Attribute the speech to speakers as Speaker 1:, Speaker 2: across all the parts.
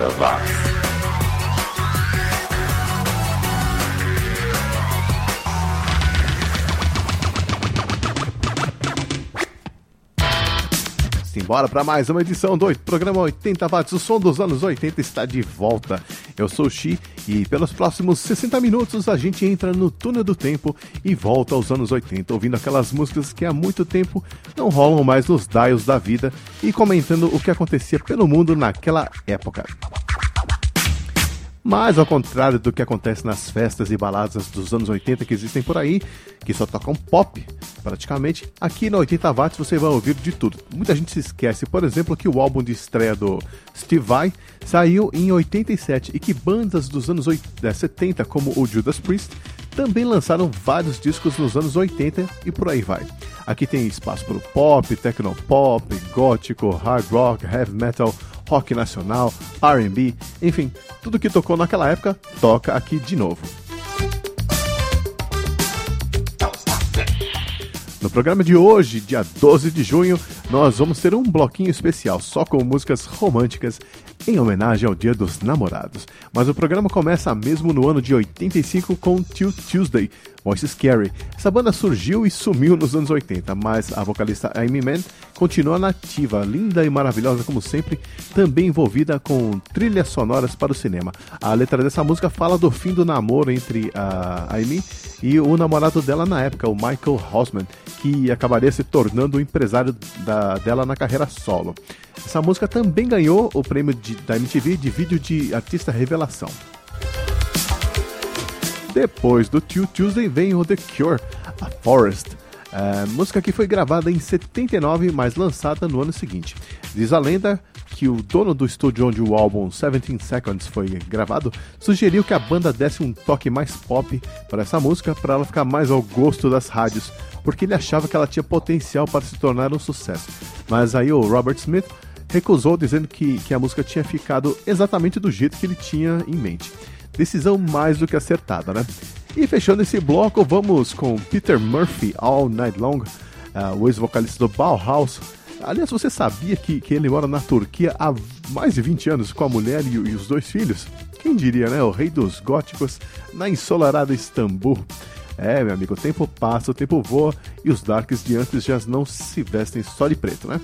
Speaker 1: 80 watts.
Speaker 2: Simbora para mais uma edição do programa 80 Watts. O som dos anos 80 está de volta. Eu sou o Xi e pelos próximos 60 minutos a gente entra no túnel do tempo e volta aos anos 80, ouvindo aquelas músicas que há muito tempo não rolam mais nos dials da vida e comentando o que acontecia pelo mundo naquela época. Mas ao contrário do que acontece nas festas e baladas dos anos 80 que existem por aí, que só tocam pop, praticamente, aqui na 80 watts você vai ouvir de tudo. Muita gente se esquece, por exemplo, que o álbum de estreia do Steve Vai saiu em 87 e que bandas dos anos 70, eh, como o Judas Priest, também lançaram vários discos nos anos 80 e por aí vai. Aqui tem espaço para o pop, tecnopop, gótico, hard rock, heavy metal, rock nacional, RB, enfim, tudo que tocou naquela época toca aqui de novo. No programa de hoje, dia 12 de junho, nós vamos ter um bloquinho especial só com músicas românticas em homenagem ao Dia dos Namorados. Mas o programa começa mesmo no ano de 85 com Till Tuesday, Voice Scary. Essa banda surgiu e sumiu nos anos 80, mas a vocalista Amy Mann continua nativa, linda e maravilhosa como sempre, também envolvida com trilhas sonoras para o cinema. A letra dessa música fala do fim do namoro entre a Amy e o namorado dela na época, o Michael Hausman, que acabaria se tornando o empresário da, dela na carreira solo. Essa música também ganhou o prêmio de, da MTV de vídeo de artista revelação. Depois do Two Tuesday vem o The Cure, A Forest. A música que foi gravada em 79, mas lançada no ano seguinte. Diz a lenda que o dono do estúdio onde o álbum 17 Seconds foi gravado sugeriu que a banda desse um toque mais pop para essa música para ela ficar mais ao gosto das rádios, porque ele achava que ela tinha potencial para se tornar um sucesso. Mas aí o Robert Smith recusou, dizendo que, que a música tinha ficado exatamente do jeito que ele tinha em mente. Decisão mais do que acertada, né? E fechando esse bloco, vamos com Peter Murphy, All Night Long, uh, o ex-vocalista do Bauhaus. Aliás, você sabia que, que ele mora na Turquia há mais de 20 anos com a mulher e, e os dois filhos? Quem diria, né? O rei dos góticos na ensolarada Istambul. É, meu amigo, o tempo passa, o tempo voa e os darks de antes já não se vestem só de preto, né?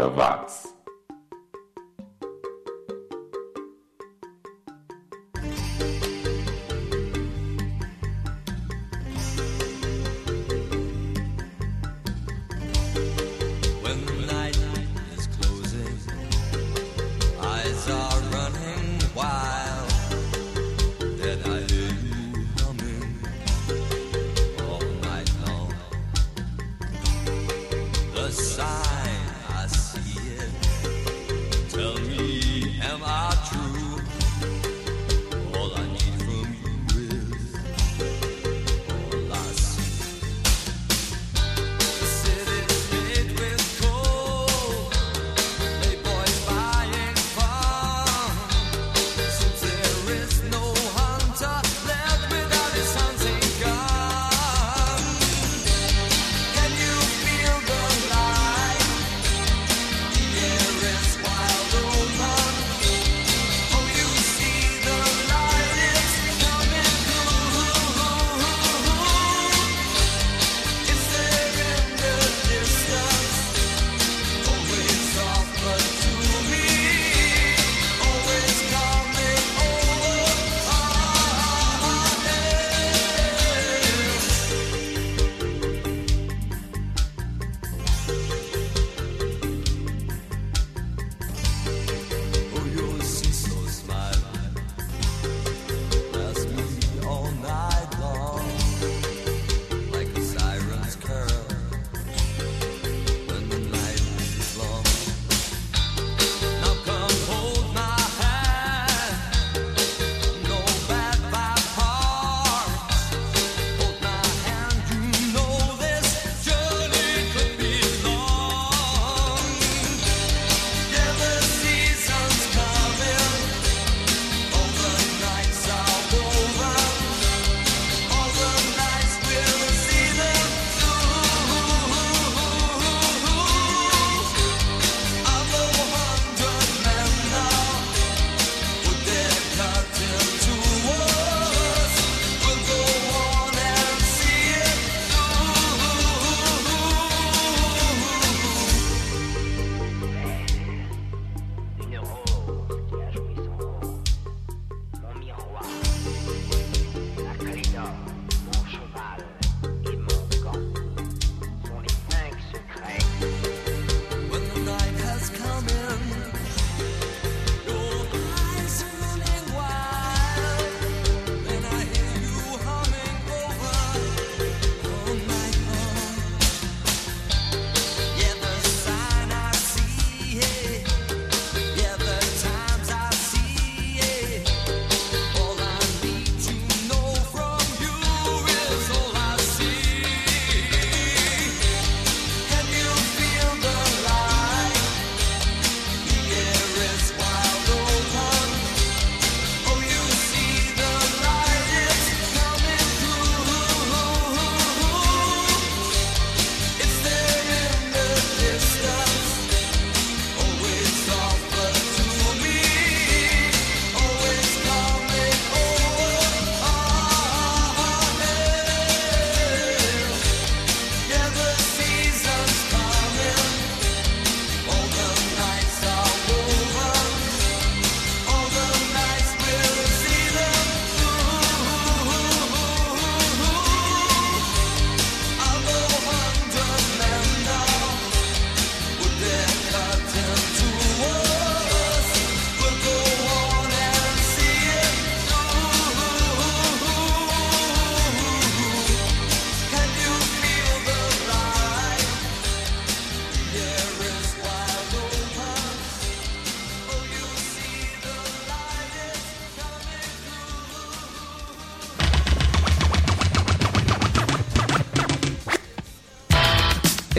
Speaker 1: 80 watts.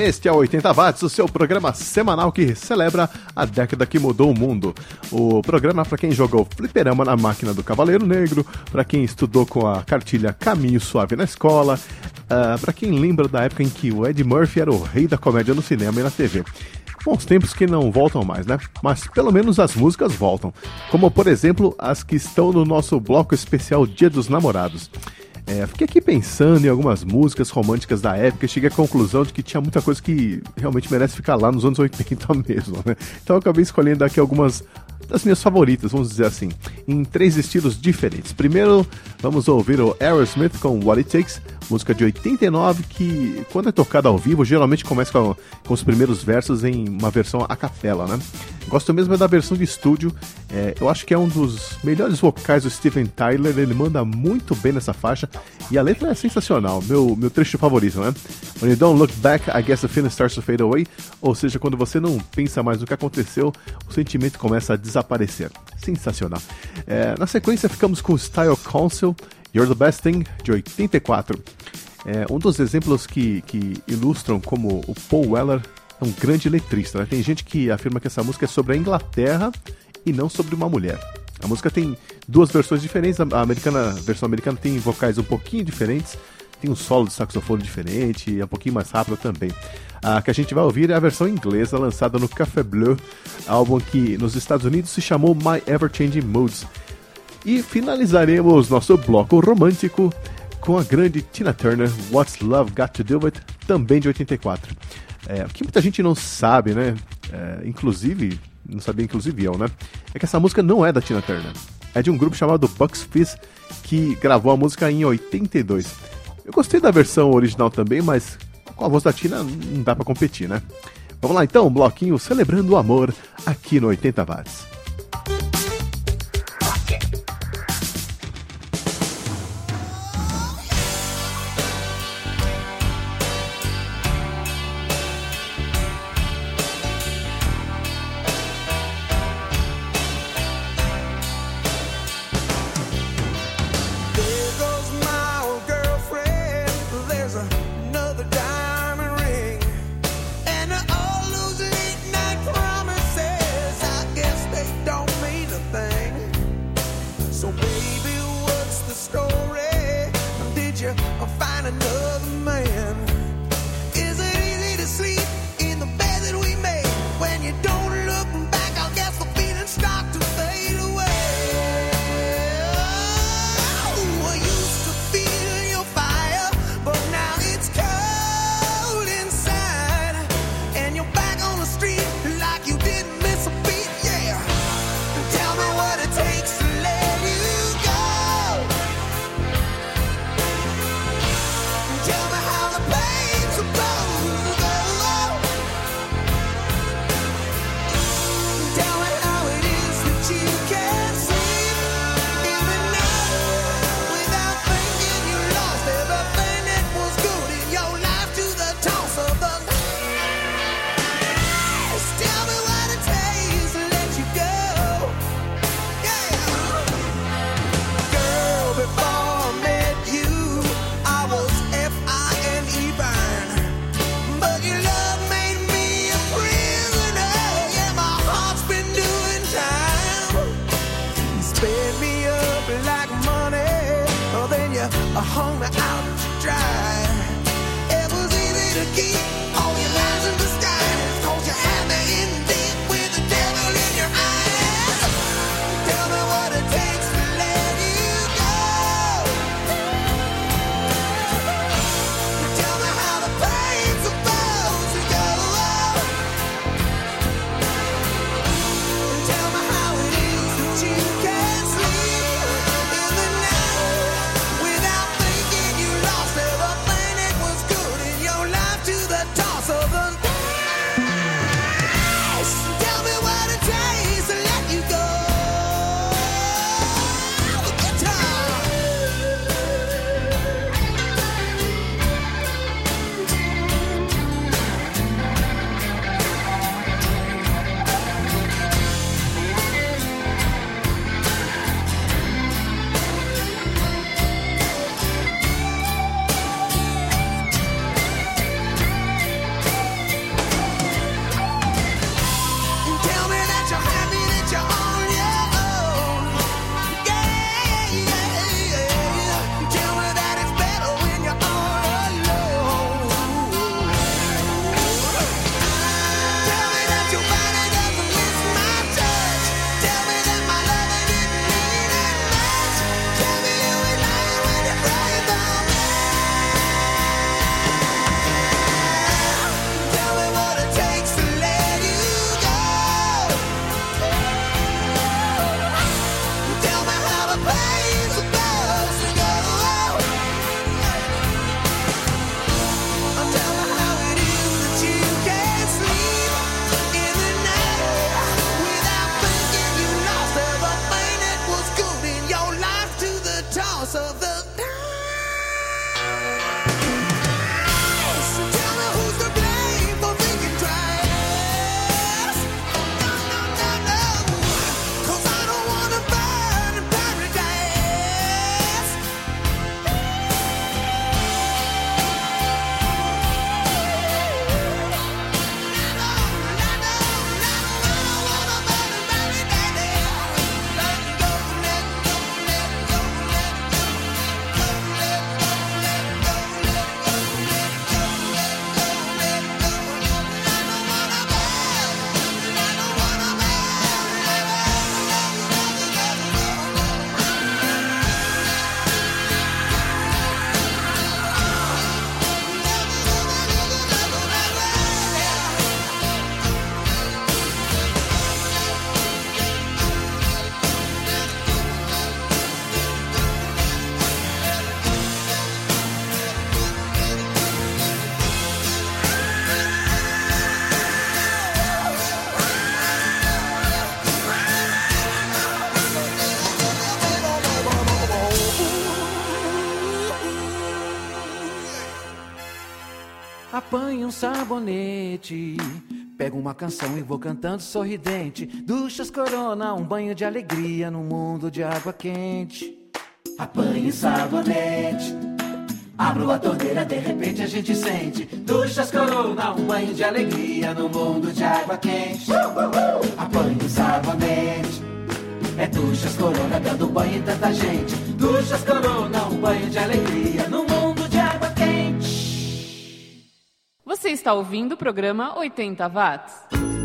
Speaker 2: Este é o 80 Watts, o seu programa semanal que celebra a década que mudou o mundo. O programa para quem jogou fliperama na máquina do Cavaleiro Negro, para quem estudou com a cartilha Caminho Suave na escola, uh, ah, para quem lembra da época em que o Ed Murphy era o rei da comédia no cinema e na TV. Bons tempos que não voltam mais, né? Mas pelo menos as músicas voltam. Como por exemplo as que estão no nosso bloco especial Dia dos Namorados. É, fiquei aqui pensando em algumas músicas românticas da época e cheguei à conclusão de que tinha muita coisa que realmente merece ficar lá nos anos 80 mesmo, né? Então eu acabei escolhendo aqui algumas das minhas favoritas, vamos dizer assim, em três estilos diferentes. Primeiro, vamos ouvir o Aerosmith com What It Takes, música de 89 que, quando é tocada ao vivo, geralmente começa com, com os primeiros versos em uma versão a capela, né? Gosto mesmo é da versão de estúdio, é, eu acho que é um dos melhores vocais do Steven Tyler, ele manda muito bem nessa faixa e a letra é sensacional, meu, meu trecho favorito, né? When you don't look back, I guess the feeling starts to fade away, ou seja, quando você não pensa mais no que aconteceu, o sentimento começa a desaparecer. Sensacional. É, na sequência, ficamos com Style Council, You're the Best Thing, de 84. É, um dos exemplos que, que ilustram como o Paul Weller é um grande letrista. Né? Tem gente que afirma que essa música é sobre a Inglaterra e não sobre uma mulher. A música tem duas versões diferentes. A, americana, a versão americana tem vocais um pouquinho diferentes, tem um solo de saxofone diferente, é um pouquinho mais rápido também. A que a gente vai ouvir é a versão inglesa lançada no Café Bleu, álbum que nos Estados Unidos se chamou My Ever Changing Moods. E finalizaremos nosso bloco romântico com a grande Tina Turner, What's Love Got to Do With, também de 84. É, o que muita gente não sabe, né? É, inclusive, não sabia inclusive eu, né? É que essa música não é da Tina Turner. É de um grupo chamado Bucks Fizz que gravou a música em 82. Eu gostei da versão original também, mas com a voz da Tina não dá para competir, né? Vamos lá então, um bloquinho celebrando o amor aqui no 80 Watts.
Speaker 3: Sabonete. Pego uma canção e vou cantando sorridente. Duchas corona, um banho de alegria no mundo de água quente. Apanhe sabonete. Abro a torneira, de repente a gente sente. Duchas corona, um banho de alegria no mundo de água quente. Apanhe sabonete. É duchas corona dando banho em tanta gente. Duchas corona, um banho de alegria
Speaker 4: Você está ouvindo o programa 80 Watts.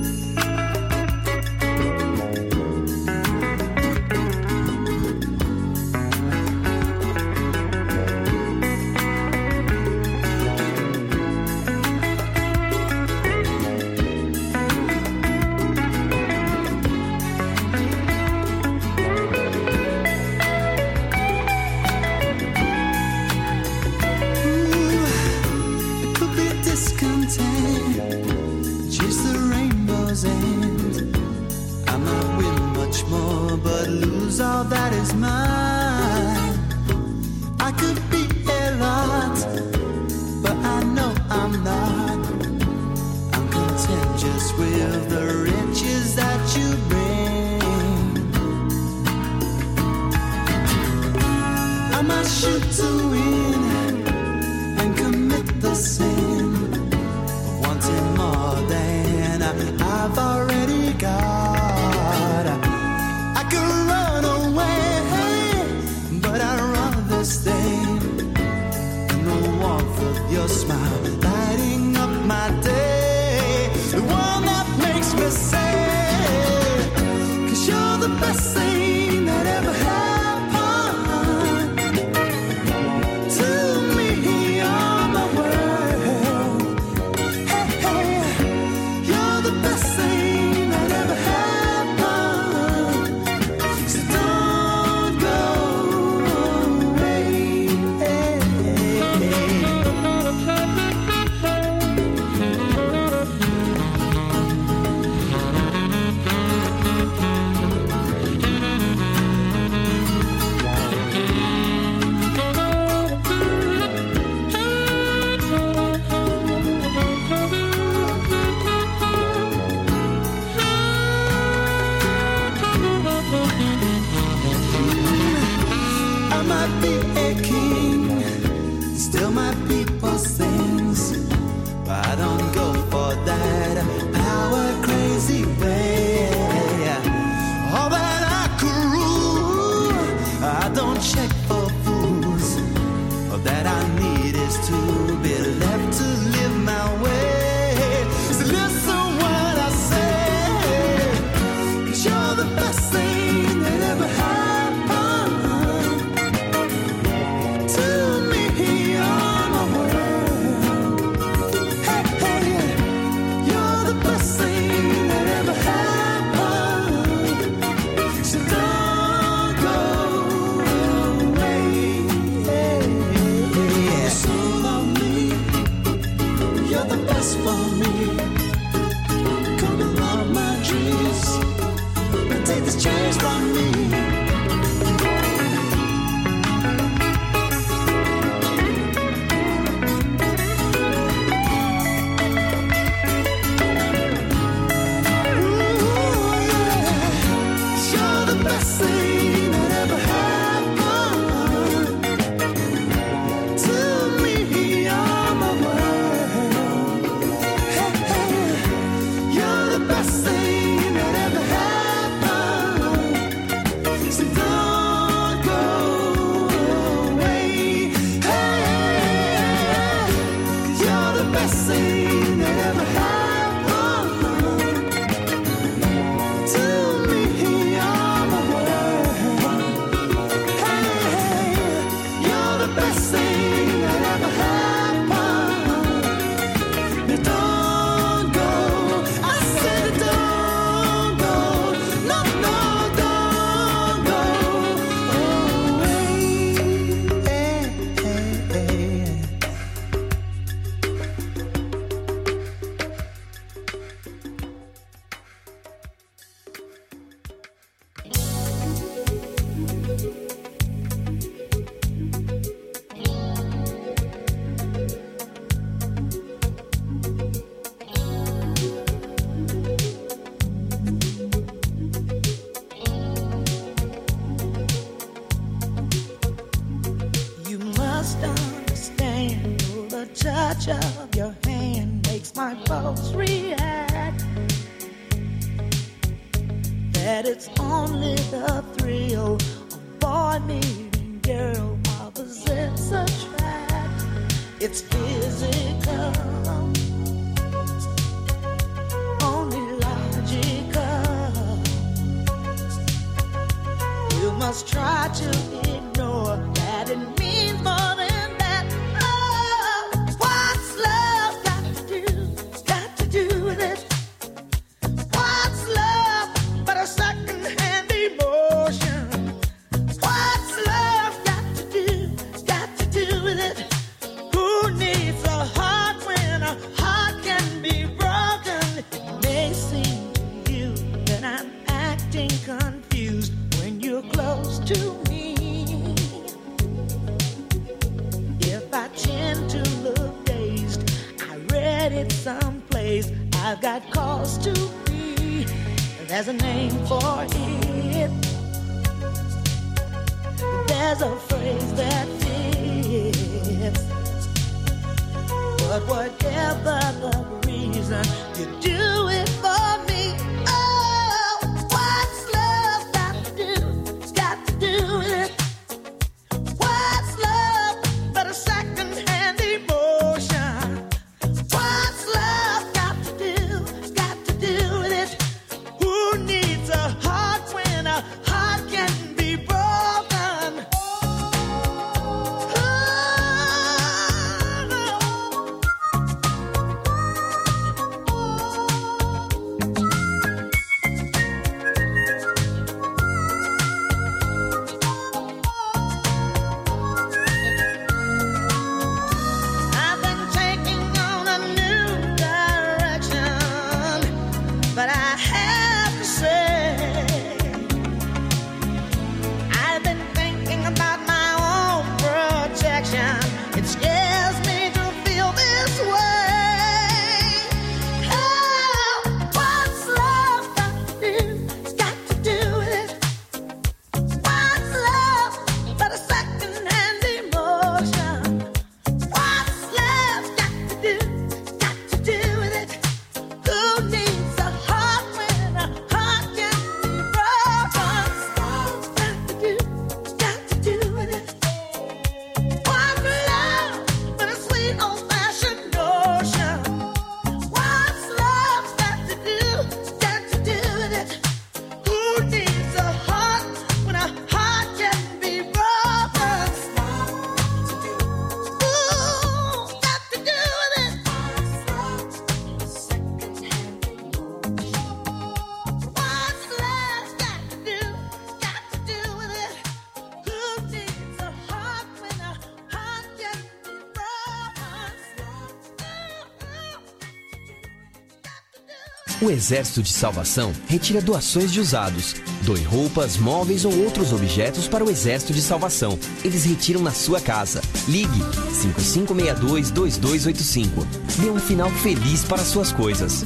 Speaker 5: Exército de Salvação retira doações de usados. Doe roupas, móveis ou outros objetos para o Exército de Salvação. Eles retiram na sua casa. Ligue 5562-2285. Dê um final feliz para suas coisas.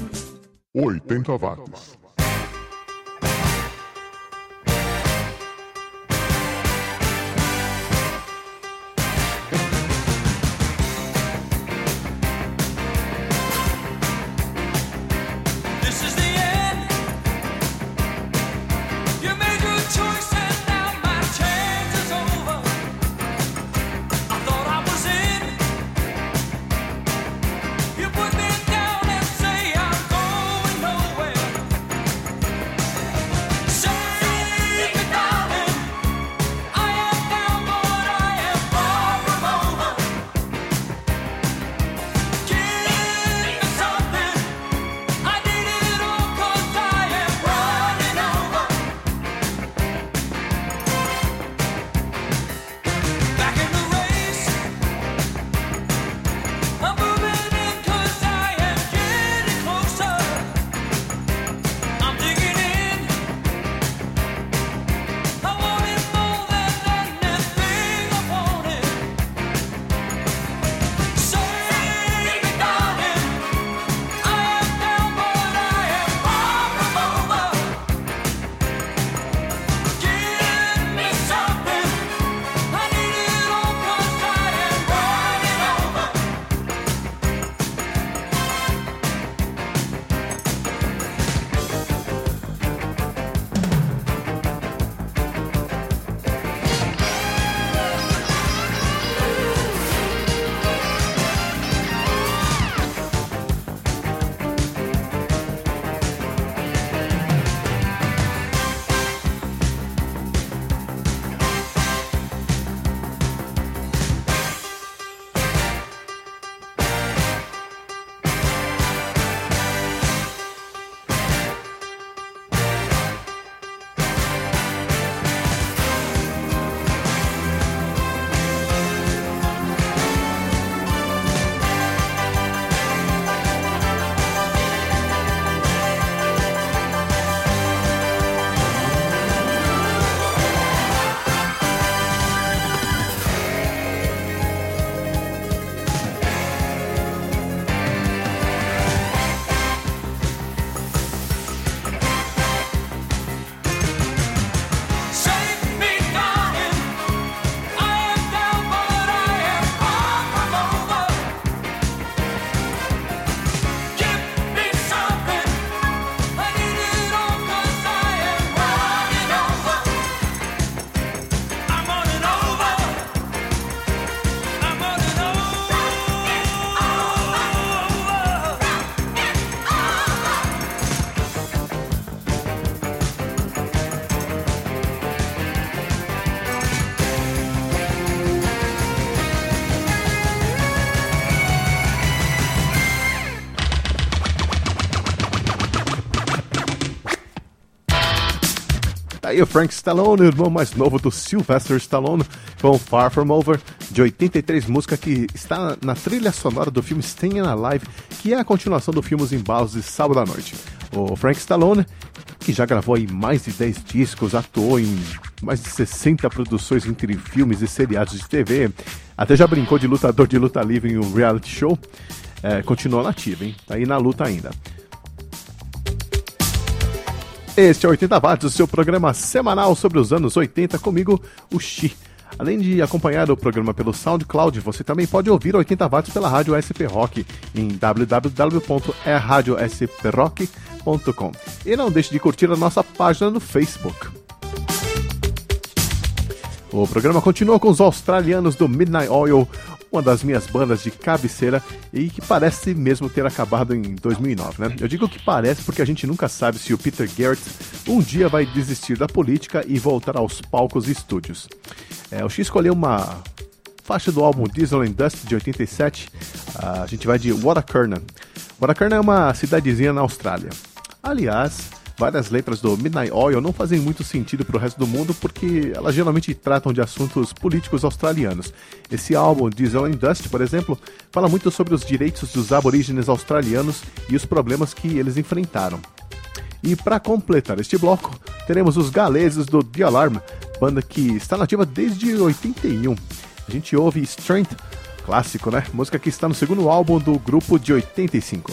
Speaker 1: 80 watts.
Speaker 2: Aí o Frank Stallone, o irmão mais novo do Sylvester Stallone, com Far From Over, de 83, música que está na trilha sonora do filme Staying Alive, que é a continuação do filme Os Embalos de Sábado à Noite. O Frank Stallone, que já gravou aí mais de 10 discos, atuou em mais de 60 produções entre filmes e seriados de TV, até já brincou de lutador de luta livre em um reality show, é, continua nativo, hein? Tá aí na luta ainda. Este é 80 Watts, o seu programa semanal sobre os anos 80, comigo, o Xi. Além de acompanhar o programa pelo SoundCloud, você também pode ouvir 80 Watts pela rádio SP Rock em www.eradiosprock.com. E não deixe de curtir a nossa página no Facebook. O programa continua com os australianos do Midnight Oil, uma das minhas bandas de cabeceira e que parece mesmo ter acabado em 2009, né? Eu digo que parece porque a gente nunca sabe se o Peter Garrett um dia vai desistir da política e voltar aos palcos e estúdios. É, o X escolheu uma faixa do álbum Diesel and Dust de 87. A gente vai de Watakurna. Watakurna é uma cidadezinha na Austrália. Aliás, várias letras do Midnight Oil não fazem muito sentido para o resto do mundo porque elas geralmente tratam de assuntos políticos australianos. Esse álbum, Diesel and Dust, por exemplo, fala muito sobre os direitos dos aborígenes australianos e os problemas que eles enfrentaram. E para completar este bloco, teremos os galeses do The Alarm, banda que está nativa desde 81. A gente ouve Strength, clássico, né? Música que está no segundo álbum do grupo de 85.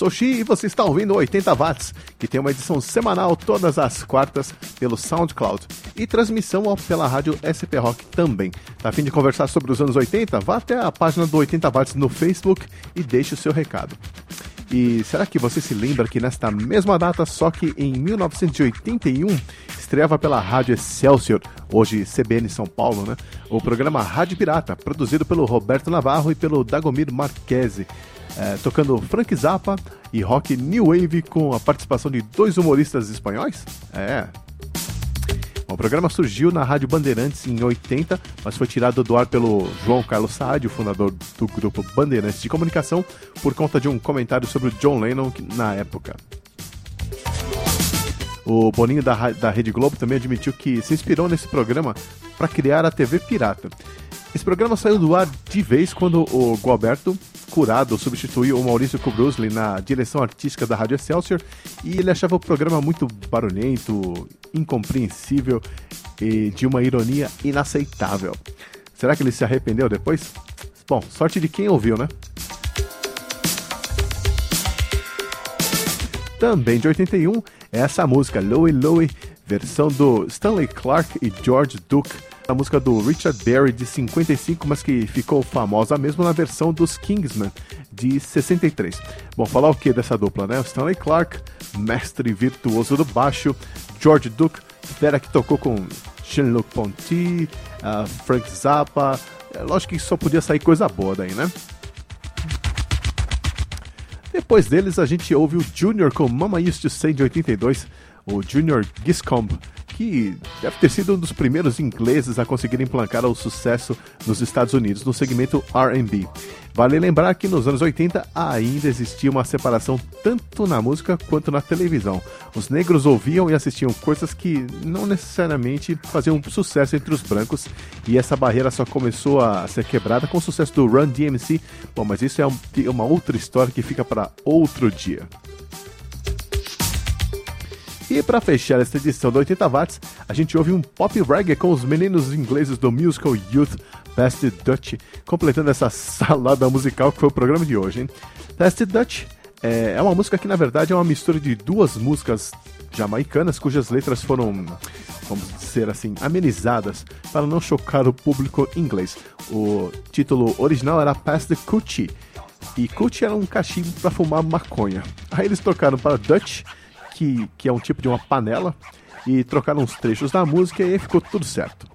Speaker 2: Sou Xi e você está ouvindo 80 Watts, que tem uma edição semanal todas as quartas pelo SoundCloud e transmissão pela rádio SP Rock também. Tá a fim de conversar sobre os anos 80? Vá até a página do 80 Watts no Facebook e deixe o seu recado. E será que você se lembra que nesta mesma data, só que em 1981, estreava pela Rádio Excelsior, hoje CBN São Paulo, né? O programa Rádio Pirata, produzido pelo Roberto Navarro e pelo Dagomir Marquese é, tocando Frank Zappa e rock New Wave com a participação de dois humoristas espanhóis? É. O programa surgiu na Rádio Bandeirantes em 80, mas foi tirado do ar pelo João Carlos Saad, o fundador do grupo Bandeirantes de Comunicação, por conta de um comentário sobre o John Lennon na época. O Boninho da, da Rede Globo também admitiu que se inspirou nesse programa para criar a TV Pirata. Esse programa saiu do ar de vez quando o Gualberto Curado substituiu o Maurício Kubrusli na direção artística da Rádio Excelsior e ele achava o programa muito barulhento, incompreensível e de uma ironia inaceitável. Será que ele se arrependeu depois? Bom, sorte de quem ouviu, né? Também de 81 é essa música, Louie Louie, versão do Stanley Clark e George Duke a música do Richard Berry de 55, mas que ficou famosa mesmo na versão dos Kingsmen de 63. Bom, falar o que dessa dupla, né? Stanley Clark, mestre virtuoso do baixo, George Duke, fera que tocou com Jean-Luc Ponty, uh, Frank Zappa. É, lógico que só podia sair coisa boa daí, né? Depois deles, a gente ouve o Junior com Mama Used to Say de 82, o Junior Giscombe que deve ter sido um dos primeiros ingleses a conseguir emplacar o sucesso nos Estados Unidos no segmento R&B. Vale lembrar que nos anos 80 ainda existia uma separação tanto na música quanto na televisão. Os negros ouviam e assistiam coisas que não necessariamente faziam sucesso entre os brancos, e essa barreira só começou a ser quebrada com o sucesso do Run DMC. Bom, mas isso é uma outra história que fica para outro dia. E para fechar esta edição do 80 Watts, a gente ouve um pop reggae com os meninos ingleses do musical Youth Past Dutch, completando essa salada musical que foi o programa de hoje. Hein? Past Dutch é, é uma música que na verdade é uma mistura de duas músicas jamaicanas cujas letras foram, vamos dizer assim, amenizadas para não chocar o público inglês. O título original era Pass the Coochie e Coochie era um cachimbo para fumar maconha. Aí eles trocaram para Dutch que, que é um tipo de uma panela, e trocaram uns trechos da música e ficou tudo certo.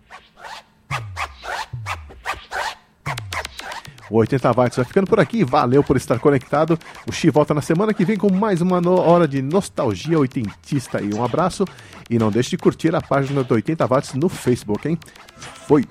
Speaker 2: O 80 Watts vai ficando por aqui. Valeu por estar conectado. O Xi volta na semana que vem com mais uma hora de nostalgia oitentista. E um abraço. E não deixe de curtir a página do 80 Watts no Facebook, hein? Foi!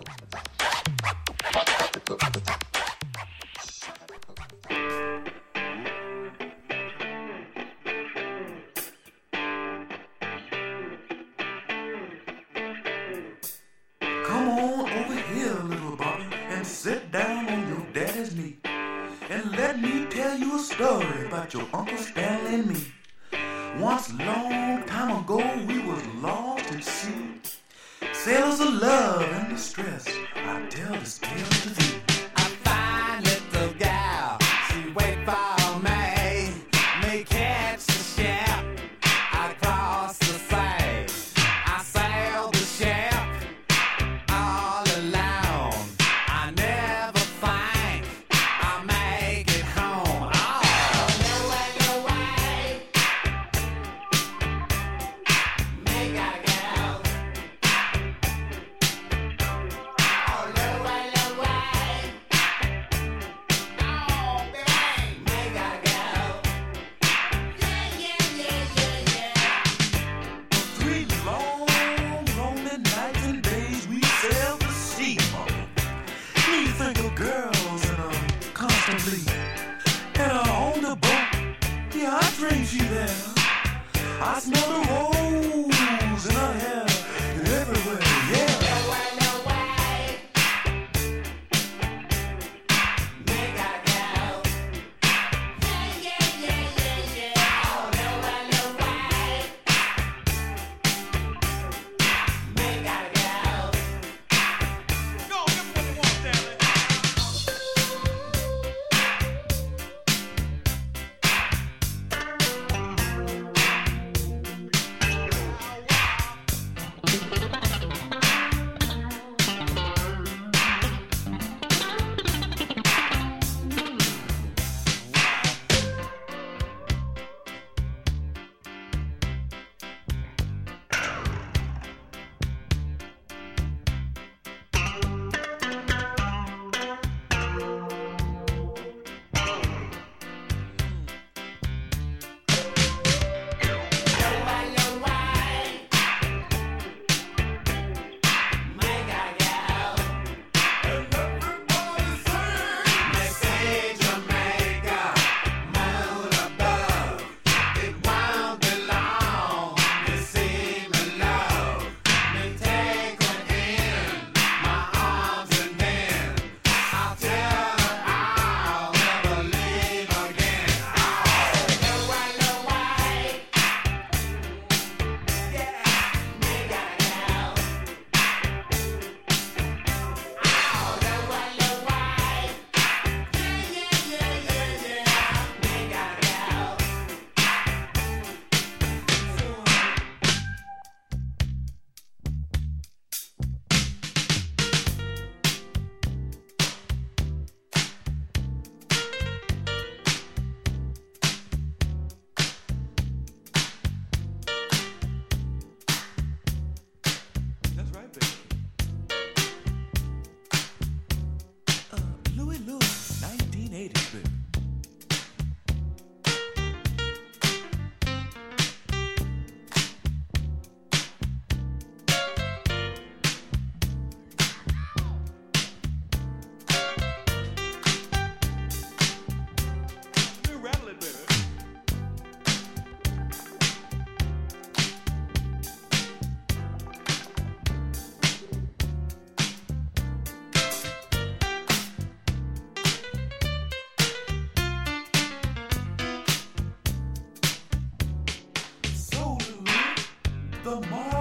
Speaker 6: Story about your Uncle Stanley and me. Once long time ago we was lost at sea. Sailors of love and distress, I tell this tale to thee. the.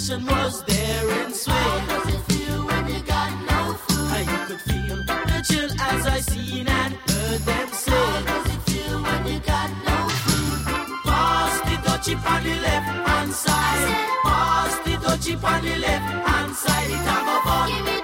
Speaker 7: possession was there and swing. How
Speaker 8: does it feel when you got no food?
Speaker 7: How you could feel the chill as I seen and heard them say. How
Speaker 8: does it feel when you got no food?
Speaker 7: Pass the dutchie on the left hand
Speaker 8: side. Pass the dutchie on the left hand side. It have a fun.